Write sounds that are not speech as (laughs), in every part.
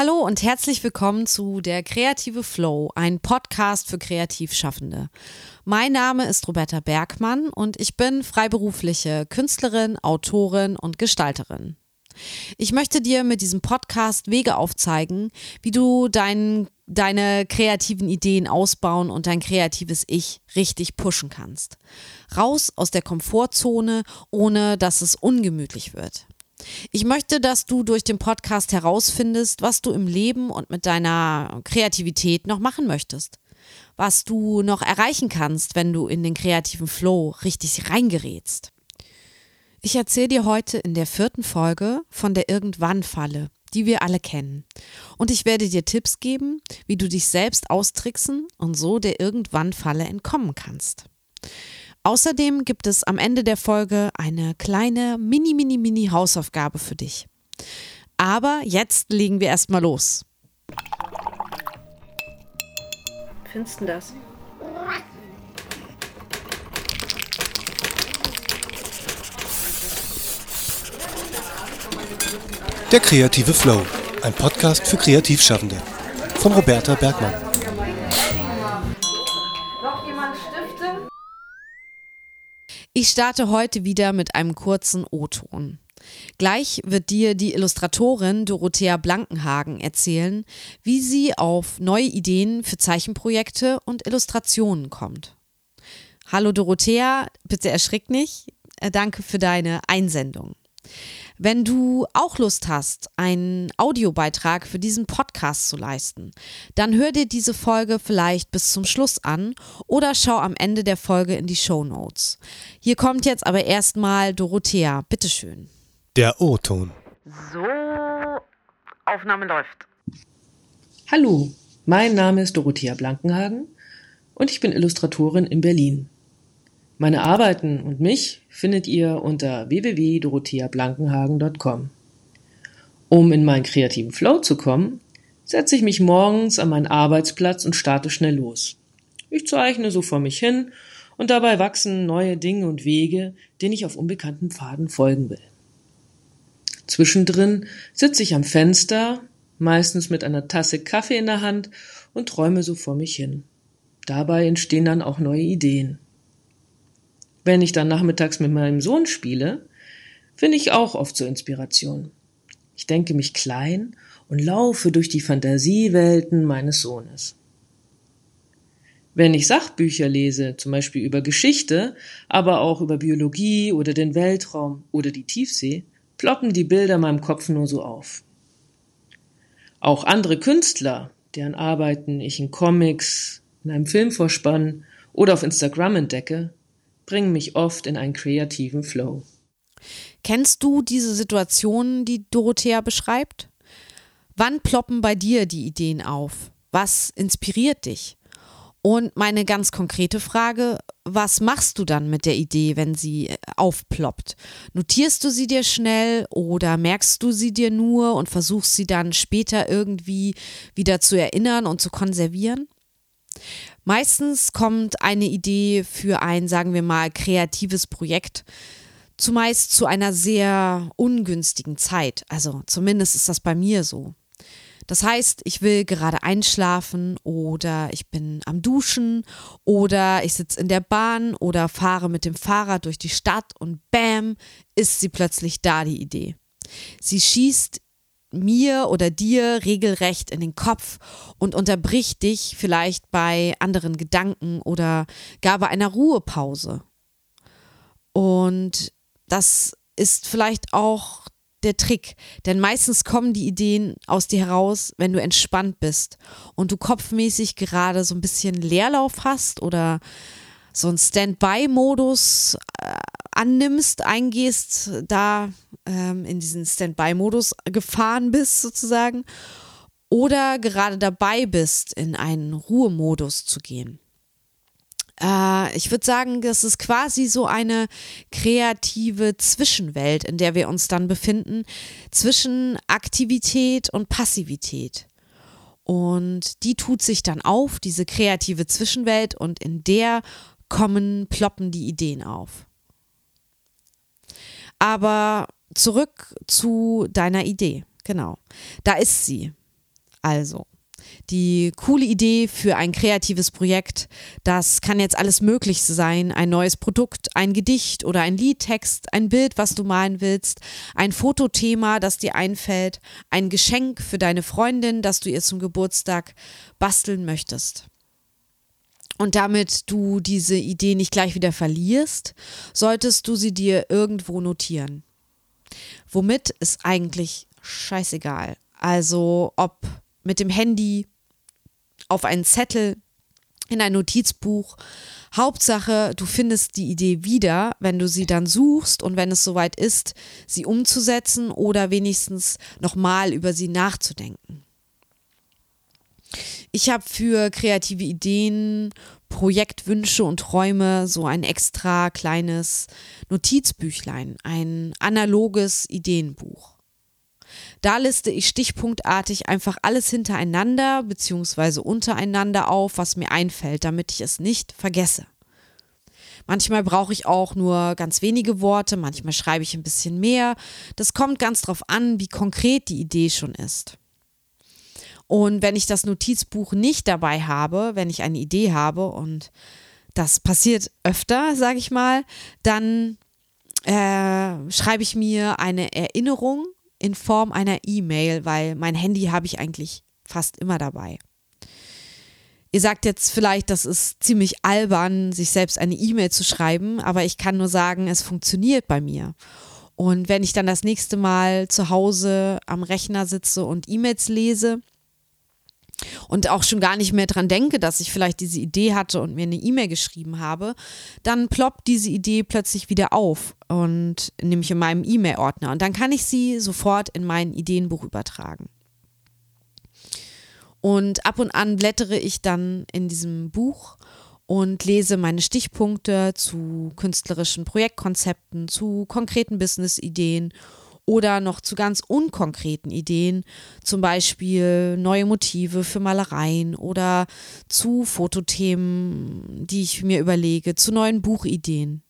Hallo und herzlich willkommen zu der Kreative Flow, ein Podcast für Kreativschaffende. Mein Name ist Roberta Bergmann und ich bin freiberufliche Künstlerin, Autorin und Gestalterin. Ich möchte dir mit diesem Podcast Wege aufzeigen, wie du dein, deine kreativen Ideen ausbauen und dein kreatives Ich richtig pushen kannst. Raus aus der Komfortzone, ohne dass es ungemütlich wird. Ich möchte, dass du durch den Podcast herausfindest, was du im Leben und mit deiner Kreativität noch machen möchtest. Was du noch erreichen kannst, wenn du in den kreativen Flow richtig reingerätst. Ich erzähle dir heute in der vierten Folge von der Irgendwann-Falle, die wir alle kennen. Und ich werde dir Tipps geben, wie du dich selbst austricksen und so der Irgendwann-Falle entkommen kannst. Außerdem gibt es am Ende der Folge eine kleine mini, mini, mini Hausaufgabe für dich. Aber jetzt legen wir erstmal los. Findest du das? Der kreative Flow, ein Podcast für Kreativschaffende von Roberta Bergmann. Ich starte heute wieder mit einem kurzen O-Ton. Gleich wird dir die Illustratorin Dorothea Blankenhagen erzählen, wie sie auf neue Ideen für Zeichenprojekte und Illustrationen kommt. Hallo Dorothea, bitte erschrick nicht. Äh, danke für deine Einsendung. Wenn du auch Lust hast, einen Audiobeitrag für diesen Podcast zu leisten, dann hör dir diese Folge vielleicht bis zum Schluss an oder schau am Ende der Folge in die Show Notes. Hier kommt jetzt aber erstmal Dorothea, bitteschön. Der O-Ton. So, Aufnahme läuft. Hallo, mein Name ist Dorothea Blankenhagen und ich bin Illustratorin in Berlin. Meine Arbeiten und mich findet ihr unter www.dorotheablankenhagen.com. Um in meinen kreativen Flow zu kommen, setze ich mich morgens an meinen Arbeitsplatz und starte schnell los. Ich zeichne so vor mich hin und dabei wachsen neue Dinge und Wege, denen ich auf unbekannten Pfaden folgen will. Zwischendrin sitze ich am Fenster, meistens mit einer Tasse Kaffee in der Hand und träume so vor mich hin. Dabei entstehen dann auch neue Ideen. Wenn ich dann nachmittags mit meinem Sohn spiele, finde ich auch oft so Inspiration. Ich denke mich klein und laufe durch die Fantasiewelten meines Sohnes. Wenn ich Sachbücher lese, zum Beispiel über Geschichte, aber auch über Biologie oder den Weltraum oder die Tiefsee, ploppen die Bilder in meinem Kopf nur so auf. Auch andere Künstler, deren Arbeiten ich in Comics, in einem Filmvorspann oder auf Instagram entdecke, bringen mich oft in einen kreativen Flow. Kennst du diese Situationen, die Dorothea beschreibt? Wann ploppen bei dir die Ideen auf? Was inspiriert dich? Und meine ganz konkrete Frage, was machst du dann mit der Idee, wenn sie äh, aufploppt? Notierst du sie dir schnell oder merkst du sie dir nur und versuchst sie dann später irgendwie wieder zu erinnern und zu konservieren? Meistens kommt eine Idee für ein, sagen wir mal, kreatives Projekt zumeist zu einer sehr ungünstigen Zeit. Also zumindest ist das bei mir so. Das heißt, ich will gerade einschlafen oder ich bin am Duschen oder ich sitze in der Bahn oder fahre mit dem Fahrrad durch die Stadt und bam, ist sie plötzlich da, die Idee. Sie schießt mir oder dir regelrecht in den Kopf und unterbricht dich vielleicht bei anderen Gedanken oder gar bei einer Ruhepause. Und das ist vielleicht auch der Trick, denn meistens kommen die Ideen aus dir heraus, wenn du entspannt bist und du kopfmäßig gerade so ein bisschen Leerlauf hast oder so einen Standby-Modus äh, annimmst, eingehst, da ähm, in diesen Standby-Modus gefahren bist sozusagen oder gerade dabei bist, in einen Ruhemodus zu gehen. Äh, ich würde sagen, das ist quasi so eine kreative Zwischenwelt, in der wir uns dann befinden, zwischen Aktivität und Passivität. Und die tut sich dann auf, diese kreative Zwischenwelt, und in der kommen, ploppen die Ideen auf. Aber zurück zu deiner Idee. Genau. Da ist sie. Also, die coole Idee für ein kreatives Projekt. Das kann jetzt alles Mögliche sein. Ein neues Produkt, ein Gedicht oder ein Liedtext, ein Bild, was du malen willst, ein Fotothema, das dir einfällt, ein Geschenk für deine Freundin, das du ihr zum Geburtstag basteln möchtest. Und damit du diese Idee nicht gleich wieder verlierst, solltest du sie dir irgendwo notieren. Womit ist eigentlich scheißegal. Also ob mit dem Handy, auf einen Zettel, in ein Notizbuch. Hauptsache, du findest die Idee wieder, wenn du sie dann suchst und wenn es soweit ist, sie umzusetzen oder wenigstens nochmal über sie nachzudenken. Ich habe für kreative Ideen, Projektwünsche und Träume so ein extra kleines Notizbüchlein, ein analoges Ideenbuch. Da liste ich stichpunktartig einfach alles hintereinander bzw. untereinander auf, was mir einfällt, damit ich es nicht vergesse. Manchmal brauche ich auch nur ganz wenige Worte, manchmal schreibe ich ein bisschen mehr. Das kommt ganz drauf an, wie konkret die Idee schon ist. Und wenn ich das Notizbuch nicht dabei habe, wenn ich eine Idee habe und das passiert öfter, sage ich mal, dann äh, schreibe ich mir eine Erinnerung in Form einer E-Mail, weil mein Handy habe ich eigentlich fast immer dabei. Ihr sagt jetzt vielleicht, das ist ziemlich albern, sich selbst eine E-Mail zu schreiben, aber ich kann nur sagen, es funktioniert bei mir. Und wenn ich dann das nächste Mal zu Hause am Rechner sitze und E-Mails lese, und auch schon gar nicht mehr dran denke, dass ich vielleicht diese Idee hatte und mir eine E-Mail geschrieben habe, dann ploppt diese Idee plötzlich wieder auf und nämlich in meinem E-Mail-Ordner und dann kann ich sie sofort in mein Ideenbuch übertragen. Und ab und an blättere ich dann in diesem Buch und lese meine Stichpunkte zu künstlerischen Projektkonzepten, zu konkreten Business-Ideen oder noch zu ganz unkonkreten Ideen, zum Beispiel neue Motive für Malereien oder zu Fotothemen, die ich mir überlege, zu neuen Buchideen.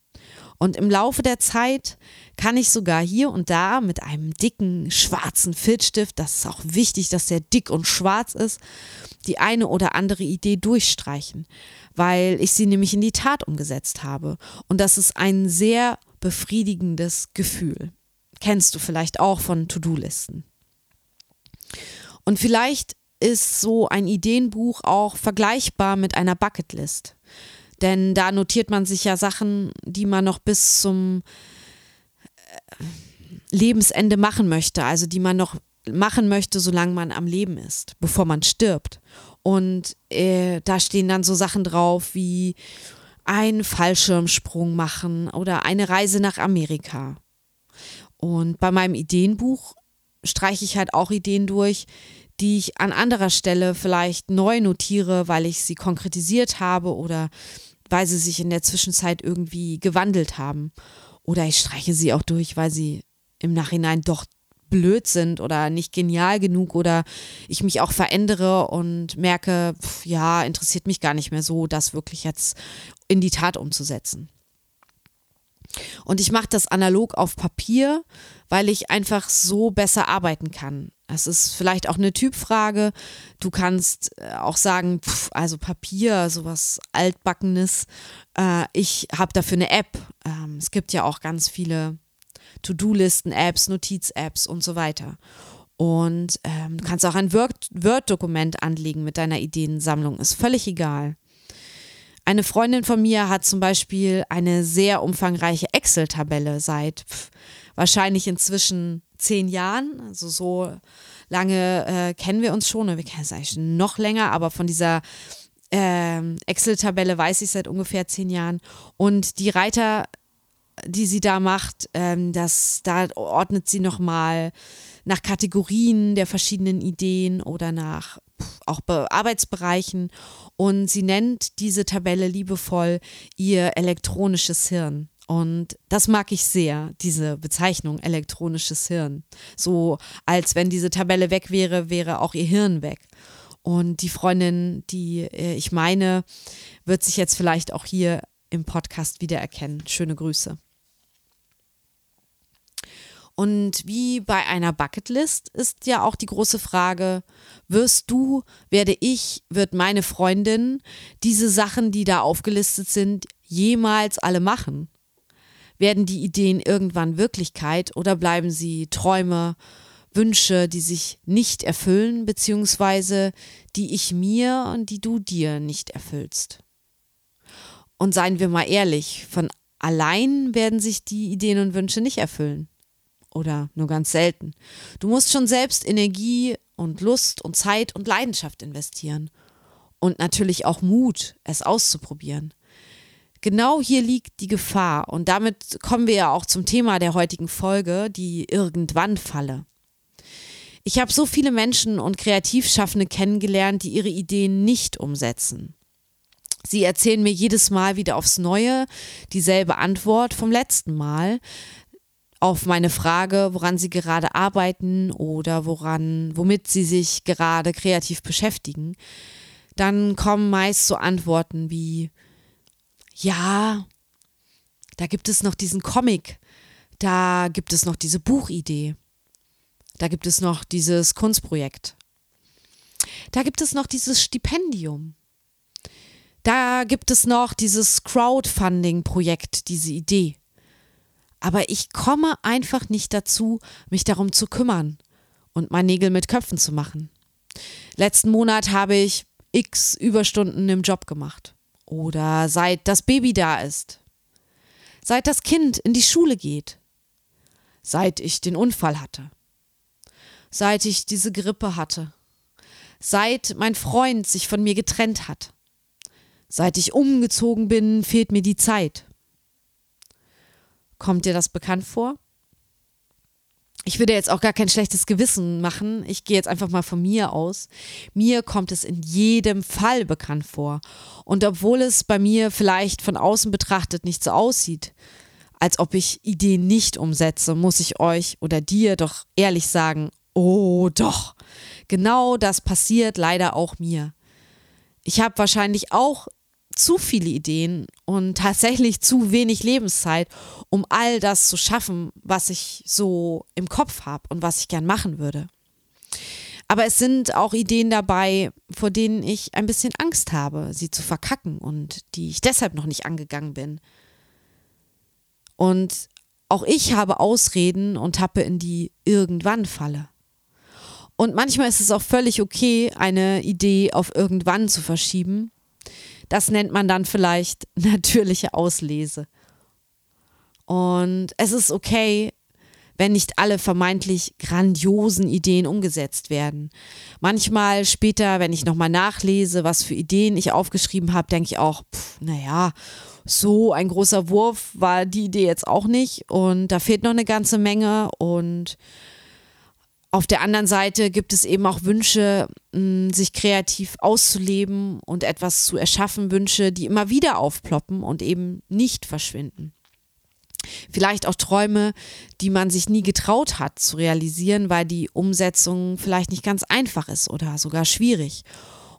Und im Laufe der Zeit kann ich sogar hier und da mit einem dicken schwarzen Filzstift, das ist auch wichtig, dass der dick und schwarz ist, die eine oder andere Idee durchstreichen, weil ich sie nämlich in die Tat umgesetzt habe. Und das ist ein sehr befriedigendes Gefühl. Kennst du vielleicht auch von To-Do-Listen. Und vielleicht ist so ein Ideenbuch auch vergleichbar mit einer Bucketlist. Denn da notiert man sich ja Sachen, die man noch bis zum äh, Lebensende machen möchte, also die man noch machen möchte, solange man am Leben ist, bevor man stirbt. Und äh, da stehen dann so Sachen drauf wie einen Fallschirmsprung machen oder eine Reise nach Amerika und bei meinem Ideenbuch streiche ich halt auch Ideen durch, die ich an anderer Stelle vielleicht neu notiere, weil ich sie konkretisiert habe oder weil sie sich in der Zwischenzeit irgendwie gewandelt haben. Oder ich streiche sie auch durch, weil sie im Nachhinein doch blöd sind oder nicht genial genug oder ich mich auch verändere und merke, pf, ja, interessiert mich gar nicht mehr so, das wirklich jetzt in die Tat umzusetzen. Und ich mache das analog auf Papier, weil ich einfach so besser arbeiten kann. Es ist vielleicht auch eine Typfrage. Du kannst äh, auch sagen, pff, also Papier, sowas altbackenes. Äh, ich habe dafür eine App. Ähm, es gibt ja auch ganz viele To-Do-Listen-Apps, Notiz-Apps und so weiter. Und ähm, du kannst auch ein Word-Dokument anlegen mit deiner Ideensammlung. Ist völlig egal. Eine Freundin von mir hat zum Beispiel eine sehr umfangreiche Excel-Tabelle seit pff, wahrscheinlich inzwischen zehn Jahren. Also so lange äh, kennen wir uns schon. Wir kennen es eigentlich noch länger, aber von dieser äh, Excel-Tabelle weiß ich seit ungefähr zehn Jahren. Und die Reiter, die sie da macht, ähm, das, da ordnet sie nochmal nach Kategorien der verschiedenen Ideen oder nach auch Arbeitsbereichen und sie nennt diese Tabelle liebevoll ihr elektronisches Hirn. Und das mag ich sehr, diese Bezeichnung elektronisches Hirn. So als wenn diese Tabelle weg wäre, wäre auch ihr Hirn weg. Und die Freundin, die äh, ich meine, wird sich jetzt vielleicht auch hier im Podcast wiedererkennen. Schöne Grüße. Und wie bei einer Bucketlist ist ja auch die große Frage, wirst du, werde ich, wird meine Freundin diese Sachen, die da aufgelistet sind, jemals alle machen? Werden die Ideen irgendwann Wirklichkeit oder bleiben sie Träume, Wünsche, die sich nicht erfüllen, beziehungsweise die ich mir und die du dir nicht erfüllst? Und seien wir mal ehrlich, von allein werden sich die Ideen und Wünsche nicht erfüllen oder nur ganz selten. Du musst schon selbst Energie und Lust und Zeit und Leidenschaft investieren. Und natürlich auch Mut, es auszuprobieren. Genau hier liegt die Gefahr und damit kommen wir ja auch zum Thema der heutigen Folge, die Irgendwann-Falle. Ich habe so viele Menschen und Kreativschaffende kennengelernt, die ihre Ideen nicht umsetzen. Sie erzählen mir jedes Mal wieder aufs Neue dieselbe Antwort vom letzten Mal, auf meine Frage, woran sie gerade arbeiten oder woran, womit sie sich gerade kreativ beschäftigen, dann kommen meist so Antworten wie, ja, da gibt es noch diesen Comic, da gibt es noch diese Buchidee, da gibt es noch dieses Kunstprojekt, da gibt es noch dieses Stipendium, da gibt es noch dieses Crowdfunding-Projekt, diese Idee aber ich komme einfach nicht dazu, mich darum zu kümmern und mein Nägel mit Köpfen zu machen. Letzten Monat habe ich x Überstunden im Job gemacht. Oder seit das Baby da ist. Seit das Kind in die Schule geht. Seit ich den Unfall hatte. Seit ich diese Grippe hatte. Seit mein Freund sich von mir getrennt hat. Seit ich umgezogen bin, fehlt mir die Zeit. Kommt dir das bekannt vor? Ich würde jetzt auch gar kein schlechtes Gewissen machen. Ich gehe jetzt einfach mal von mir aus. Mir kommt es in jedem Fall bekannt vor. Und obwohl es bei mir vielleicht von außen betrachtet nicht so aussieht, als ob ich Ideen nicht umsetze, muss ich euch oder dir doch ehrlich sagen, oh doch, genau das passiert leider auch mir. Ich habe wahrscheinlich auch zu viele Ideen und tatsächlich zu wenig Lebenszeit, um all das zu schaffen, was ich so im Kopf habe und was ich gern machen würde. Aber es sind auch Ideen dabei, vor denen ich ein bisschen Angst habe, sie zu verkacken und die ich deshalb noch nicht angegangen bin. Und auch ich habe Ausreden und tappe in die irgendwann Falle. Und manchmal ist es auch völlig okay, eine Idee auf irgendwann zu verschieben das nennt man dann vielleicht (laughs) natürliche Auslese. Und es ist okay, wenn nicht alle vermeintlich grandiosen Ideen umgesetzt werden. Manchmal später, wenn ich nochmal nachlese, was für Ideen ich aufgeschrieben habe, denke ich auch, pff, naja, so ein großer Wurf war die Idee jetzt auch nicht und da fehlt noch eine ganze Menge und auf der anderen Seite gibt es eben auch Wünsche, sich kreativ auszuleben und etwas zu erschaffen, Wünsche, die immer wieder aufploppen und eben nicht verschwinden. Vielleicht auch Träume, die man sich nie getraut hat zu realisieren, weil die Umsetzung vielleicht nicht ganz einfach ist oder sogar schwierig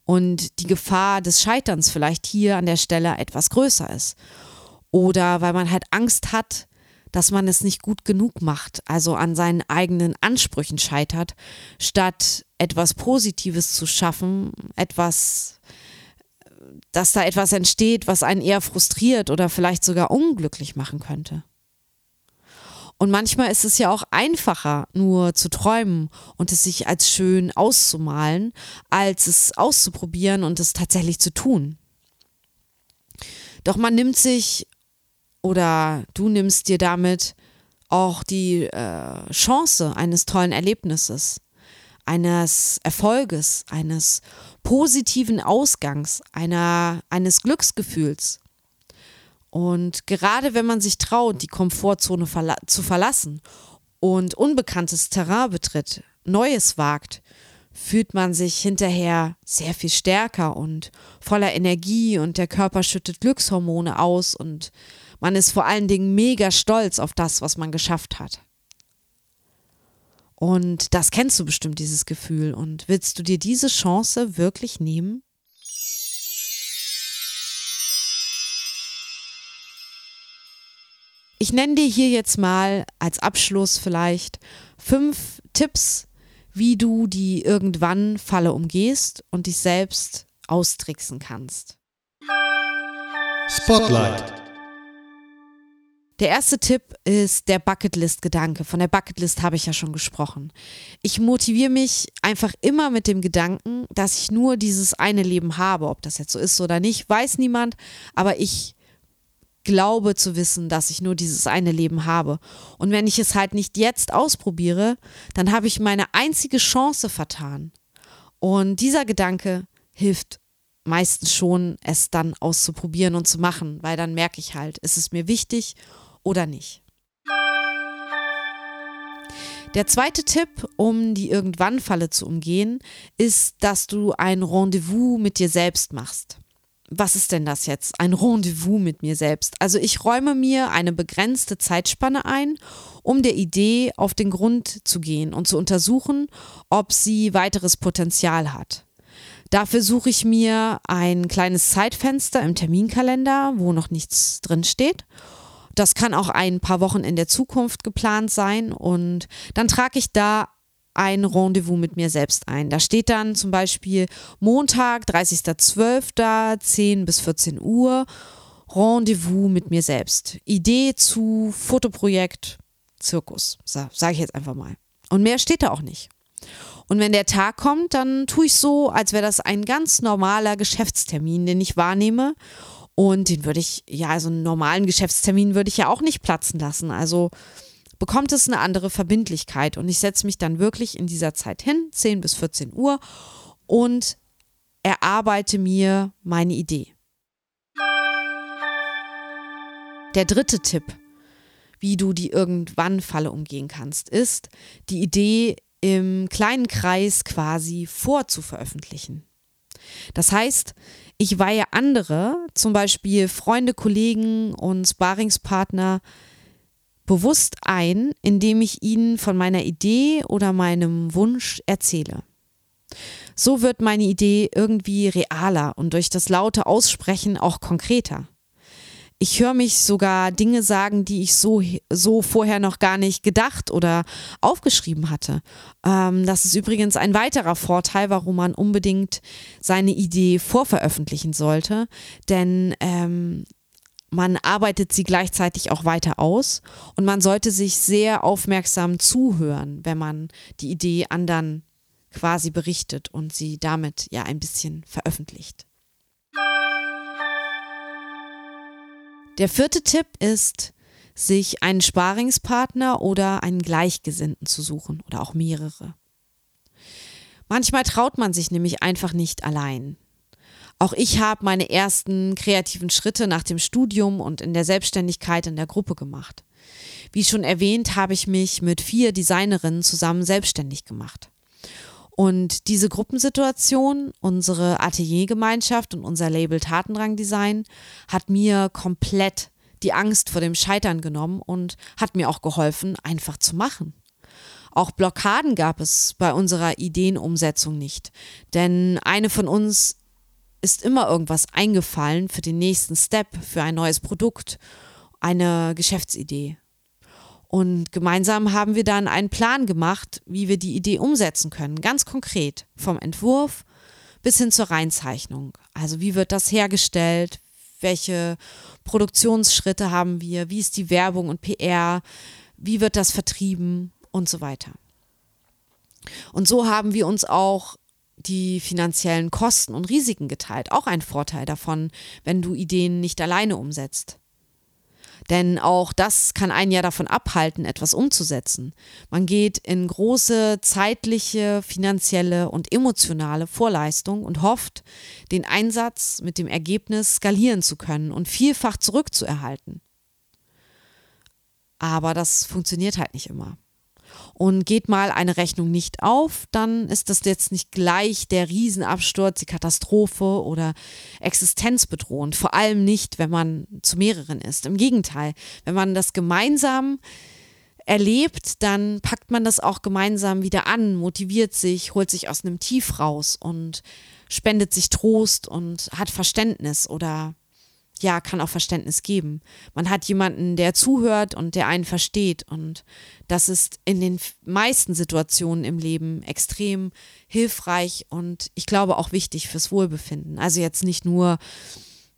und die Gefahr des Scheiterns vielleicht hier an der Stelle etwas größer ist. Oder weil man halt Angst hat, dass man es nicht gut genug macht, also an seinen eigenen Ansprüchen scheitert, statt etwas Positives zu schaffen, etwas, dass da etwas entsteht, was einen eher frustriert oder vielleicht sogar unglücklich machen könnte. Und manchmal ist es ja auch einfacher, nur zu träumen und es sich als schön auszumalen, als es auszuprobieren und es tatsächlich zu tun. Doch man nimmt sich oder du nimmst dir damit auch die äh, Chance eines tollen Erlebnisses, eines Erfolges, eines positiven Ausgangs, einer, eines Glücksgefühls. Und gerade wenn man sich traut, die Komfortzone verla zu verlassen und unbekanntes Terrain betritt, Neues wagt, fühlt man sich hinterher sehr viel stärker und voller Energie und der Körper schüttet Glückshormone aus und man ist vor allen Dingen mega stolz auf das, was man geschafft hat. Und das kennst du bestimmt, dieses Gefühl. Und willst du dir diese Chance wirklich nehmen? Ich nenne dir hier jetzt mal als Abschluss vielleicht fünf Tipps, wie du die irgendwann Falle umgehst und dich selbst austricksen kannst. Spotlight. Der erste Tipp ist der Bucketlist-Gedanke. Von der Bucketlist habe ich ja schon gesprochen. Ich motiviere mich einfach immer mit dem Gedanken, dass ich nur dieses eine Leben habe. Ob das jetzt so ist oder nicht, weiß niemand. Aber ich glaube zu wissen, dass ich nur dieses eine Leben habe. Und wenn ich es halt nicht jetzt ausprobiere, dann habe ich meine einzige Chance vertan. Und dieser Gedanke hilft meistens schon, es dann auszuprobieren und zu machen, weil dann merke ich halt, ist es mir wichtig oder nicht. Der zweite Tipp, um die Irgendwann-Falle zu umgehen, ist, dass du ein Rendezvous mit dir selbst machst. Was ist denn das jetzt? Ein Rendezvous mit mir selbst. Also ich räume mir eine begrenzte Zeitspanne ein, um der Idee auf den Grund zu gehen und zu untersuchen, ob sie weiteres Potenzial hat. Dafür suche ich mir ein kleines Zeitfenster im Terminkalender, wo noch nichts drin steht das kann auch ein paar Wochen in der Zukunft geplant sein und dann trage ich da ein Rendezvous mit mir selbst ein. Da steht dann zum Beispiel Montag, 30.12., 10 bis 14 Uhr, Rendezvous mit mir selbst. Idee zu Fotoprojekt Zirkus, sage ich jetzt einfach mal. Und mehr steht da auch nicht. Und wenn der Tag kommt, dann tue ich so, als wäre das ein ganz normaler Geschäftstermin, den ich wahrnehme und den würde ich, ja, also einen normalen Geschäftstermin würde ich ja auch nicht platzen lassen. Also bekommt es eine andere Verbindlichkeit. Und ich setze mich dann wirklich in dieser Zeit hin, 10 bis 14 Uhr, und erarbeite mir meine Idee. Der dritte Tipp, wie du die irgendwann Falle umgehen kannst, ist, die Idee im kleinen Kreis quasi vorzuveröffentlichen. Das heißt, ich weihe andere, zum Beispiel Freunde, Kollegen und Sparingspartner, bewusst ein, indem ich ihnen von meiner Idee oder meinem Wunsch erzähle. So wird meine Idee irgendwie realer und durch das laute Aussprechen auch konkreter ich höre mich sogar Dinge sagen, die ich so, so vorher noch gar nicht gedacht oder aufgeschrieben hatte. Ähm, das ist übrigens ein weiterer Vorteil, warum man unbedingt seine Idee vorveröffentlichen sollte, denn ähm, man arbeitet sie gleichzeitig auch weiter aus und man sollte sich sehr aufmerksam zuhören, wenn man die Idee anderen quasi berichtet und sie damit ja ein bisschen veröffentlicht. Der vierte Tipp ist, sich einen Sparingspartner oder einen Gleichgesinnten zu suchen oder auch mehrere. Manchmal traut man sich nämlich einfach nicht allein. Auch ich habe meine ersten kreativen Schritte nach dem Studium und in der Selbstständigkeit in der Gruppe gemacht. Wie schon erwähnt, habe ich mich mit vier Designerinnen zusammen selbstständig gemacht. Und diese Gruppensituation, unsere Ateliergemeinschaft und unser Label Tatendrang Design hat mir komplett die Angst vor dem Scheitern genommen und hat mir auch geholfen, einfach zu machen. Auch Blockaden gab es bei unserer Ideenumsetzung nicht, denn eine von uns ist immer irgendwas eingefallen für den nächsten Step, für ein neues Produkt, eine Geschäftsidee. Und gemeinsam haben wir dann einen Plan gemacht, wie wir die Idee umsetzen können, ganz konkret, vom Entwurf bis hin zur Reinzeichnung. Also wie wird das hergestellt, welche Produktionsschritte haben wir, wie ist die Werbung und PR, wie wird das vertrieben und so weiter. Und so haben wir uns auch die finanziellen Kosten und Risiken geteilt. Auch ein Vorteil davon, wenn du Ideen nicht alleine umsetzt. Denn auch das kann einen ja davon abhalten, etwas umzusetzen. Man geht in große zeitliche, finanzielle und emotionale Vorleistung und hofft, den Einsatz mit dem Ergebnis skalieren zu können und vielfach zurückzuerhalten. Aber das funktioniert halt nicht immer. Und geht mal eine Rechnung nicht auf, dann ist das jetzt nicht gleich der Riesenabsturz, die Katastrophe oder existenzbedrohend. Vor allem nicht, wenn man zu mehreren ist. Im Gegenteil, wenn man das gemeinsam erlebt, dann packt man das auch gemeinsam wieder an, motiviert sich, holt sich aus einem Tief raus und spendet sich Trost und hat Verständnis oder ja, kann auch Verständnis geben. Man hat jemanden, der zuhört und der einen versteht. Und das ist in den meisten Situationen im Leben extrem hilfreich und ich glaube auch wichtig fürs Wohlbefinden. Also jetzt nicht nur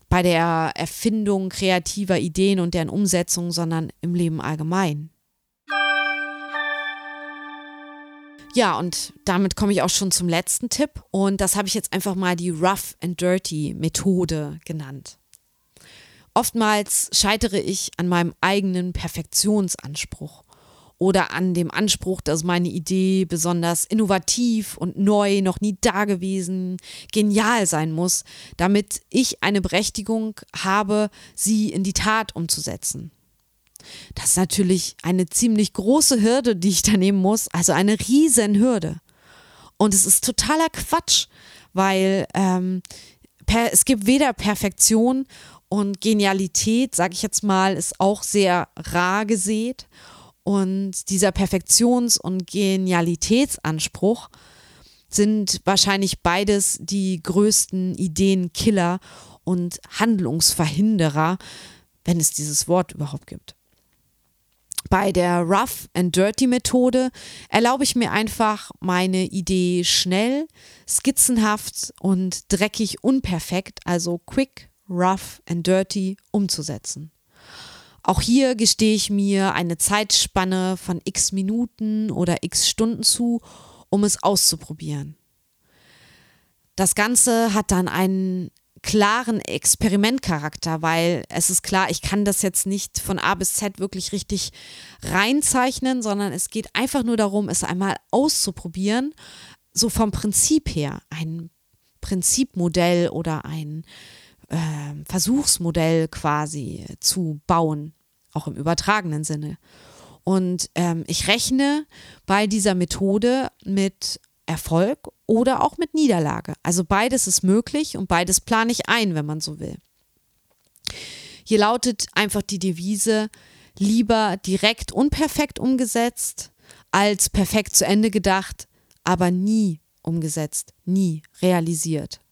bei der Erfindung kreativer Ideen und deren Umsetzung, sondern im Leben allgemein. Ja, und damit komme ich auch schon zum letzten Tipp. Und das habe ich jetzt einfach mal die Rough and Dirty Methode genannt. Oftmals scheitere ich an meinem eigenen Perfektionsanspruch oder an dem Anspruch, dass meine Idee besonders innovativ und neu, noch nie dagewesen, genial sein muss, damit ich eine Berechtigung habe, sie in die Tat umzusetzen. Das ist natürlich eine ziemlich große Hürde, die ich da nehmen muss, also eine riesen Hürde. Und es ist totaler Quatsch, weil ähm, es gibt weder Perfektion und Genialität, sage ich jetzt mal, ist auch sehr rar gesät. Und dieser Perfektions- und Genialitätsanspruch sind wahrscheinlich beides die größten Ideenkiller und Handlungsverhinderer, wenn es dieses Wort überhaupt gibt. Bei der Rough and Dirty Methode erlaube ich mir einfach, meine Idee schnell, skizzenhaft und dreckig unperfekt, also quick, rough and dirty, umzusetzen. Auch hier gestehe ich mir eine Zeitspanne von x Minuten oder x Stunden zu, um es auszuprobieren. Das Ganze hat dann einen klaren Experimentcharakter, weil es ist klar, ich kann das jetzt nicht von A bis Z wirklich richtig reinzeichnen, sondern es geht einfach nur darum, es einmal auszuprobieren, so vom Prinzip her, ein Prinzipmodell oder ein äh, Versuchsmodell quasi zu bauen, auch im übertragenen Sinne. Und ähm, ich rechne bei dieser Methode mit Erfolg oder auch mit Niederlage. Also beides ist möglich und beides plane ich ein, wenn man so will. Hier lautet einfach die Devise, lieber direkt unperfekt umgesetzt, als perfekt zu Ende gedacht, aber nie umgesetzt, nie realisiert.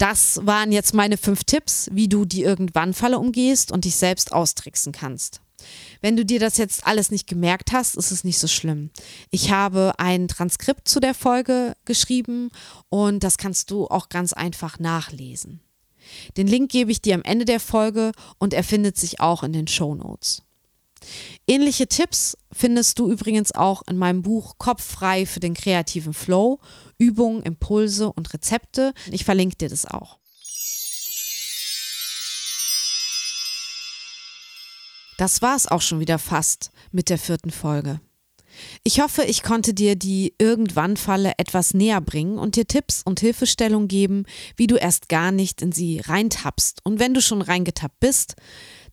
Das waren jetzt meine fünf Tipps, wie du die Irgendwann-Falle umgehst und dich selbst austricksen kannst. Wenn du dir das jetzt alles nicht gemerkt hast, ist es nicht so schlimm. Ich habe ein Transkript zu der Folge geschrieben und das kannst du auch ganz einfach nachlesen. Den Link gebe ich dir am Ende der Folge und er findet sich auch in den Show Notes. Ähnliche Tipps findest du übrigens auch in meinem Buch Kopf frei für den kreativen Flow, Übungen, Impulse und Rezepte. Ich verlinke dir das auch. Das war es auch schon wieder fast mit der vierten Folge. Ich hoffe, ich konnte dir die Irgendwann-Falle etwas näher bringen und dir Tipps und Hilfestellung geben, wie du erst gar nicht in sie reintappst und wenn du schon reingetappt bist,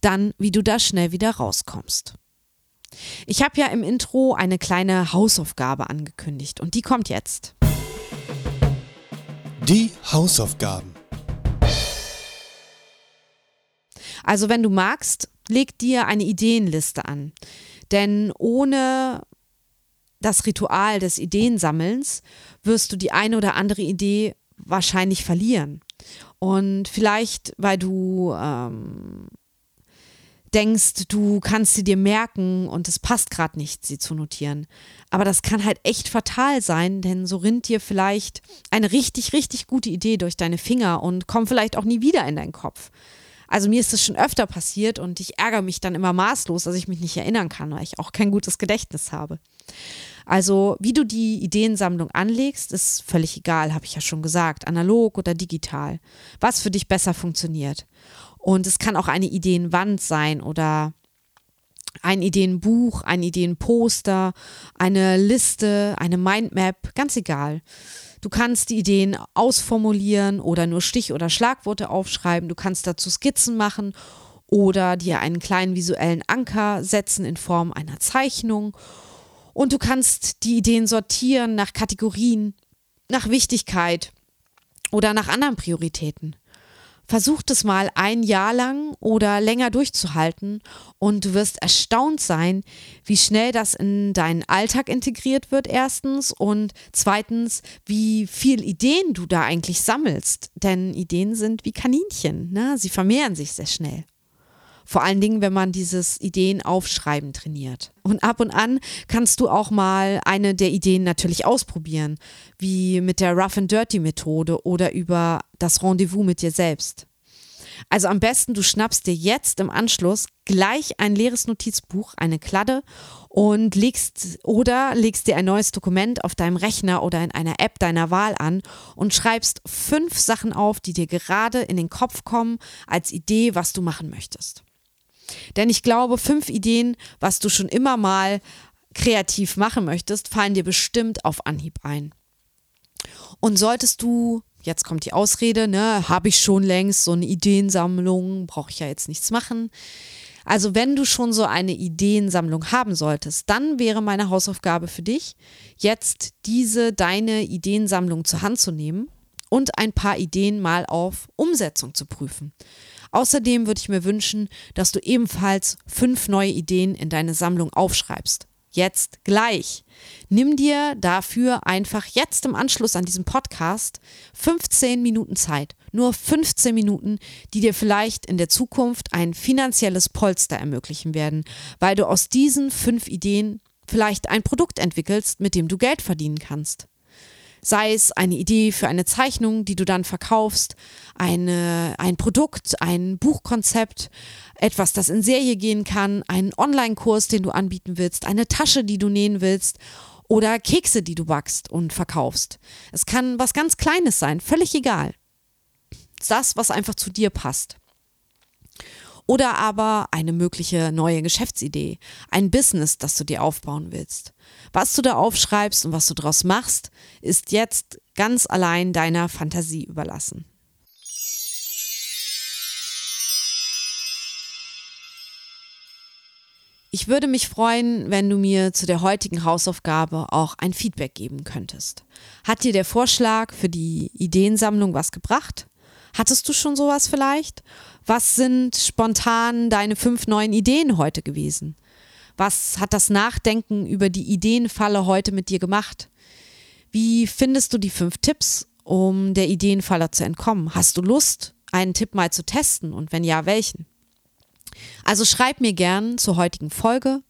dann wie du da schnell wieder rauskommst. Ich habe ja im Intro eine kleine Hausaufgabe angekündigt und die kommt jetzt. Die Hausaufgaben. Also wenn du magst, leg dir eine Ideenliste an. Denn ohne das Ritual des Ideensammelns wirst du die eine oder andere Idee wahrscheinlich verlieren. Und vielleicht, weil du ähm, denkst, du kannst sie dir merken und es passt gerade nicht, sie zu notieren. Aber das kann halt echt fatal sein, denn so rinnt dir vielleicht eine richtig, richtig gute Idee durch deine Finger und kommt vielleicht auch nie wieder in deinen Kopf. Also mir ist das schon öfter passiert und ich ärgere mich dann immer maßlos, dass ich mich nicht erinnern kann, weil ich auch kein gutes Gedächtnis habe. Also wie du die Ideensammlung anlegst, ist völlig egal, habe ich ja schon gesagt, analog oder digital. Was für dich besser funktioniert. Und es kann auch eine Ideenwand sein oder ein Ideenbuch, ein Ideenposter, eine Liste, eine Mindmap, ganz egal. Du kannst die Ideen ausformulieren oder nur Stich- oder Schlagworte aufschreiben. Du kannst dazu Skizzen machen oder dir einen kleinen visuellen Anker setzen in Form einer Zeichnung. Und du kannst die Ideen sortieren nach Kategorien, nach Wichtigkeit oder nach anderen Prioritäten. Versuch es mal ein Jahr lang oder länger durchzuhalten und du wirst erstaunt sein, wie schnell das in deinen Alltag integriert wird, erstens und zweitens, wie viel Ideen du da eigentlich sammelst. Denn Ideen sind wie Kaninchen, ne? sie vermehren sich sehr schnell. Vor allen Dingen, wenn man dieses Ideen aufschreiben trainiert. Und ab und an kannst du auch mal eine der Ideen natürlich ausprobieren, wie mit der Rough and Dirty Methode oder über das Rendezvous mit dir selbst. Also am besten, du schnappst dir jetzt im Anschluss gleich ein leeres Notizbuch, eine Kladde und legst oder legst dir ein neues Dokument auf deinem Rechner oder in einer App deiner Wahl an und schreibst fünf Sachen auf, die dir gerade in den Kopf kommen als Idee, was du machen möchtest. Denn ich glaube, fünf Ideen, was du schon immer mal kreativ machen möchtest, fallen dir bestimmt auf Anhieb ein. Und solltest du, jetzt kommt die Ausrede, ne, habe ich schon längst so eine Ideensammlung, brauche ich ja jetzt nichts machen. Also wenn du schon so eine Ideensammlung haben solltest, dann wäre meine Hausaufgabe für dich, jetzt diese deine Ideensammlung zur Hand zu nehmen und ein paar Ideen mal auf Umsetzung zu prüfen. Außerdem würde ich mir wünschen, dass du ebenfalls fünf neue Ideen in deine Sammlung aufschreibst. Jetzt gleich. Nimm dir dafür einfach jetzt im Anschluss an diesem Podcast 15 Minuten Zeit. Nur 15 Minuten, die dir vielleicht in der Zukunft ein finanzielles Polster ermöglichen werden, weil du aus diesen fünf Ideen vielleicht ein Produkt entwickelst, mit dem du Geld verdienen kannst sei es eine Idee für eine Zeichnung, die du dann verkaufst, eine, ein Produkt, ein Buchkonzept, etwas, das in Serie gehen kann, einen Online-Kurs, den du anbieten willst, eine Tasche, die du nähen willst oder Kekse, die du backst und verkaufst. Es kann was ganz Kleines sein, völlig egal. Das, was einfach zu dir passt. Oder aber eine mögliche neue Geschäftsidee, ein Business, das du dir aufbauen willst. Was du da aufschreibst und was du daraus machst, ist jetzt ganz allein deiner Fantasie überlassen. Ich würde mich freuen, wenn du mir zu der heutigen Hausaufgabe auch ein Feedback geben könntest. Hat dir der Vorschlag für die Ideensammlung was gebracht? Hattest du schon sowas vielleicht? Was sind spontan deine fünf neuen Ideen heute gewesen? Was hat das Nachdenken über die Ideenfalle heute mit dir gemacht? Wie findest du die fünf Tipps, um der Ideenfalle zu entkommen? Hast du Lust, einen Tipp mal zu testen und wenn ja, welchen? Also schreib mir gern zur heutigen Folge,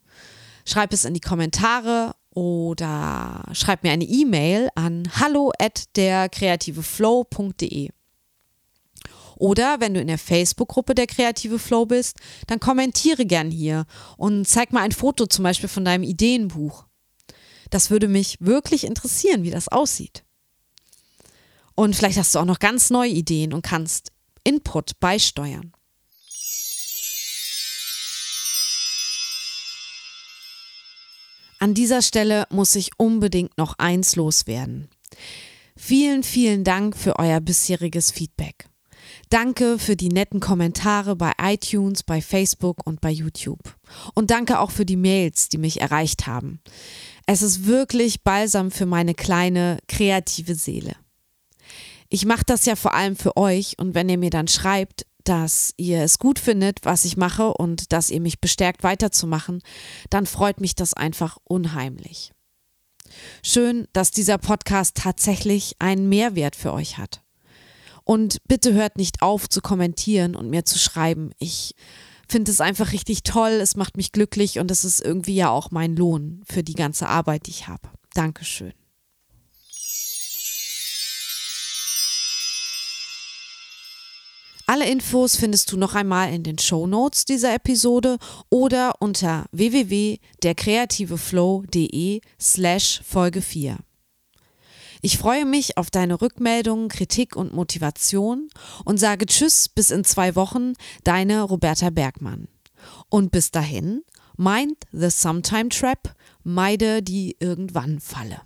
schreib es in die Kommentare oder schreib mir eine E-Mail an hallo at derkreativeflow.de. Oder wenn du in der Facebook-Gruppe der Kreative Flow bist, dann kommentiere gern hier und zeig mal ein Foto zum Beispiel von deinem Ideenbuch. Das würde mich wirklich interessieren, wie das aussieht. Und vielleicht hast du auch noch ganz neue Ideen und kannst Input beisteuern. An dieser Stelle muss ich unbedingt noch eins loswerden. Vielen, vielen Dank für euer bisheriges Feedback. Danke für die netten Kommentare bei iTunes, bei Facebook und bei YouTube. Und danke auch für die Mails, die mich erreicht haben. Es ist wirklich balsam für meine kleine kreative Seele. Ich mache das ja vor allem für euch und wenn ihr mir dann schreibt, dass ihr es gut findet, was ich mache und dass ihr mich bestärkt weiterzumachen, dann freut mich das einfach unheimlich. Schön, dass dieser Podcast tatsächlich einen Mehrwert für euch hat. Und bitte hört nicht auf zu kommentieren und mir zu schreiben. Ich finde es einfach richtig toll, es macht mich glücklich und es ist irgendwie ja auch mein Lohn für die ganze Arbeit, die ich habe. Dankeschön. Alle Infos findest du noch einmal in den Show Notes dieser Episode oder unter www.derkreativeflow.de slash Folge 4. Ich freue mich auf deine Rückmeldungen, Kritik und Motivation und sage Tschüss bis in zwei Wochen, deine Roberta Bergmann. Und bis dahin, mind the sometime trap, meide die irgendwann Falle.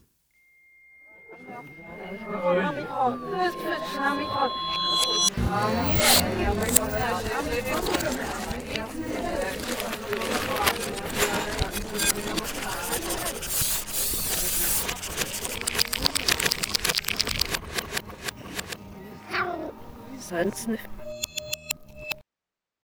Sonst